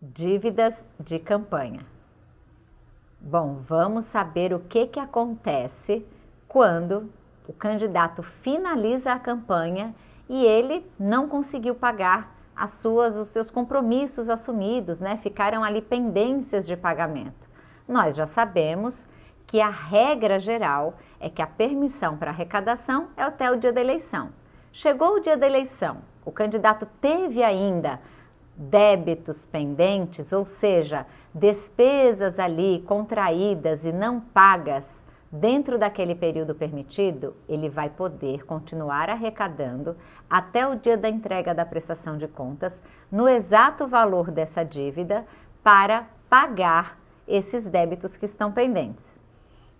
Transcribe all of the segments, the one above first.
Dívidas de campanha. Bom, vamos saber o que, que acontece quando o candidato finaliza a campanha e ele não conseguiu pagar as suas, os seus compromissos assumidos, né? Ficaram ali pendências de pagamento. Nós já sabemos que a regra geral é que a permissão para arrecadação é até o dia da eleição. Chegou o dia da eleição, o candidato teve ainda débitos pendentes, ou seja, despesas ali contraídas e não pagas dentro daquele período permitido, ele vai poder continuar arrecadando até o dia da entrega da prestação de contas no exato valor dessa dívida para pagar esses débitos que estão pendentes.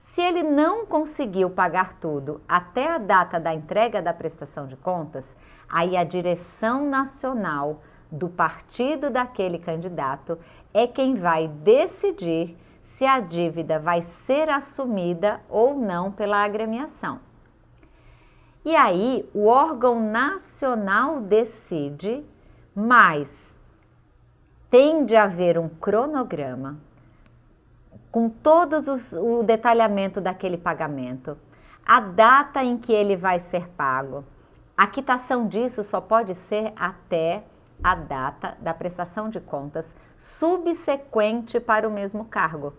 Se ele não conseguiu pagar tudo até a data da entrega da prestação de contas, aí a direção nacional do partido daquele candidato é quem vai decidir se a dívida vai ser assumida ou não pela agremiação. E aí, o órgão nacional decide, mas tem de haver um cronograma com todos os, o detalhamento daquele pagamento, a data em que ele vai ser pago. A quitação disso só pode ser até a data da prestação de contas subsequente para o mesmo cargo.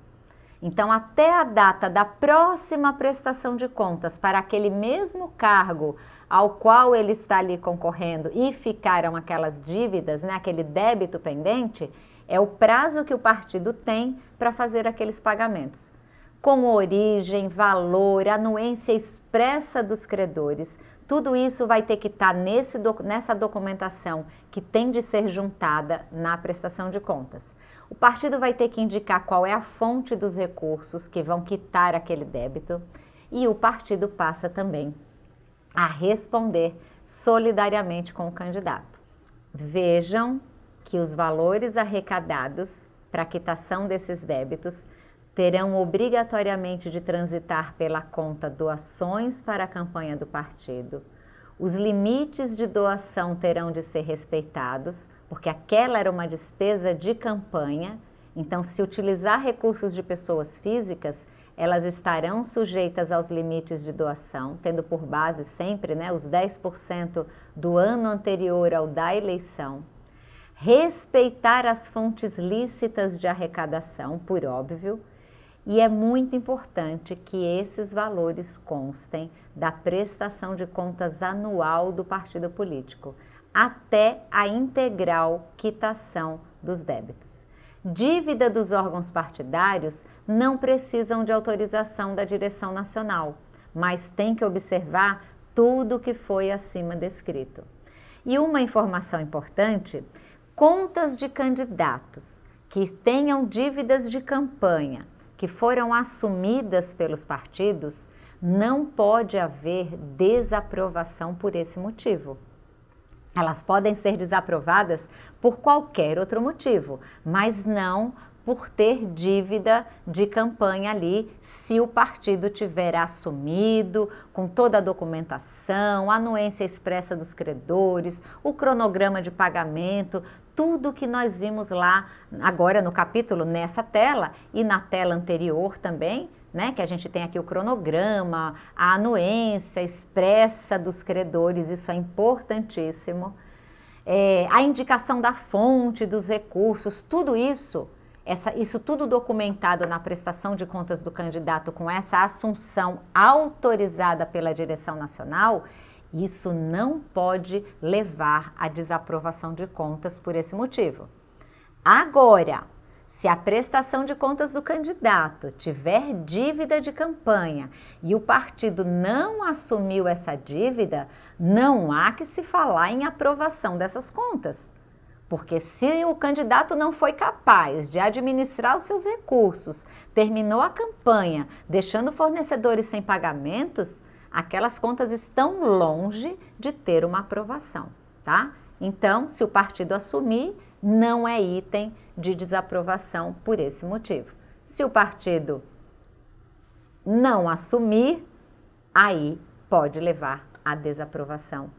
Então, até a data da próxima prestação de contas para aquele mesmo cargo ao qual ele está ali concorrendo e ficaram aquelas dívidas, né, aquele débito pendente, é o prazo que o partido tem para fazer aqueles pagamentos. Com origem, valor, anuência expressa dos credores, tudo isso vai ter que estar tá nesse, nessa documentação que tem de ser juntada na prestação de contas. O partido vai ter que indicar qual é a fonte dos recursos que vão quitar aquele débito e o partido passa também a responder solidariamente com o candidato. Vejam que os valores arrecadados para a quitação desses débitos terão obrigatoriamente de transitar pela conta doações para a campanha do partido. Os limites de doação terão de ser respeitados, porque aquela era uma despesa de campanha. Então, se utilizar recursos de pessoas físicas, elas estarão sujeitas aos limites de doação, tendo por base sempre né, os 10% do ano anterior ao da eleição. Respeitar as fontes lícitas de arrecadação, por óbvio, e é muito importante que esses valores constem da prestação de contas anual do partido político, até a integral quitação dos débitos. Dívida dos órgãos partidários não precisam de autorização da direção nacional, mas tem que observar tudo o que foi acima descrito. E uma informação importante: contas de candidatos que tenham dívidas de campanha que foram assumidas pelos partidos, não pode haver desaprovação por esse motivo. Elas podem ser desaprovadas por qualquer outro motivo, mas não por ter dívida de campanha ali, se o partido tiver assumido com toda a documentação, anuência expressa dos credores, o cronograma de pagamento, tudo que nós vimos lá agora no capítulo nessa tela e na tela anterior também, né, que a gente tem aqui o cronograma, a anuência expressa dos credores, isso é importantíssimo. É, a indicação da fonte dos recursos, tudo isso essa, isso tudo documentado na prestação de contas do candidato com essa assunção autorizada pela direção nacional, isso não pode levar à desaprovação de contas por esse motivo. Agora, se a prestação de contas do candidato tiver dívida de campanha e o partido não assumiu essa dívida, não há que se falar em aprovação dessas contas. Porque se o candidato não foi capaz de administrar os seus recursos, terminou a campanha deixando fornecedores sem pagamentos, aquelas contas estão longe de ter uma aprovação, tá? Então, se o partido assumir, não é item de desaprovação por esse motivo. Se o partido não assumir, aí pode levar à desaprovação